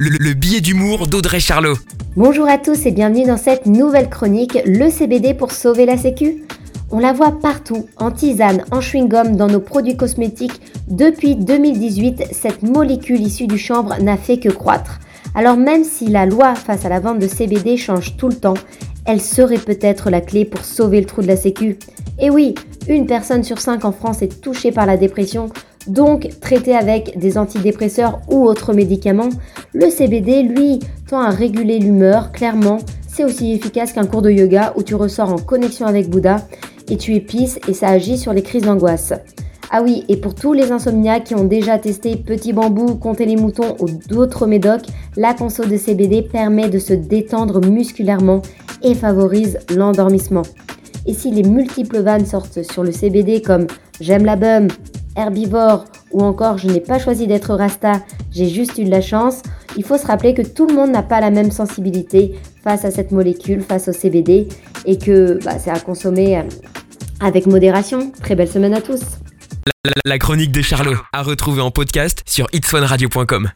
le, le billet d'humour d'Audrey Charlot. Bonjour à tous et bienvenue dans cette nouvelle chronique, le CBD pour sauver la sécu. On la voit partout, en tisane, en chewing-gum, dans nos produits cosmétiques. Depuis 2018, cette molécule issue du chanvre n'a fait que croître. Alors même si la loi face à la vente de CBD change tout le temps, elle serait peut-être la clé pour sauver le trou de la sécu. Et oui, une personne sur cinq en France est touchée par la dépression, donc traitée avec des antidépresseurs ou autres médicaments. Le CBD, lui, tend à réguler l'humeur, clairement. C'est aussi efficace qu'un cours de yoga où tu ressors en connexion avec Bouddha et tu épices et ça agit sur les crises d'angoisse. Ah oui, et pour tous les insomniaques qui ont déjà testé Petit Bambou, Compter les moutons ou d'autres médocs, la conso de CBD permet de se détendre musculairement et favorise l'endormissement. Et si les multiples vannes sortent sur le CBD comme j'aime la bum, herbivore ou encore je n'ai pas choisi d'être rasta, j'ai juste eu de la chance, il faut se rappeler que tout le monde n'a pas la même sensibilité face à cette molécule, face au CBD, et que bah, c'est à consommer euh, avec modération. Très belle semaine à tous. La, chronique de Charlot, à retrouver en podcast sur itswanradio.com.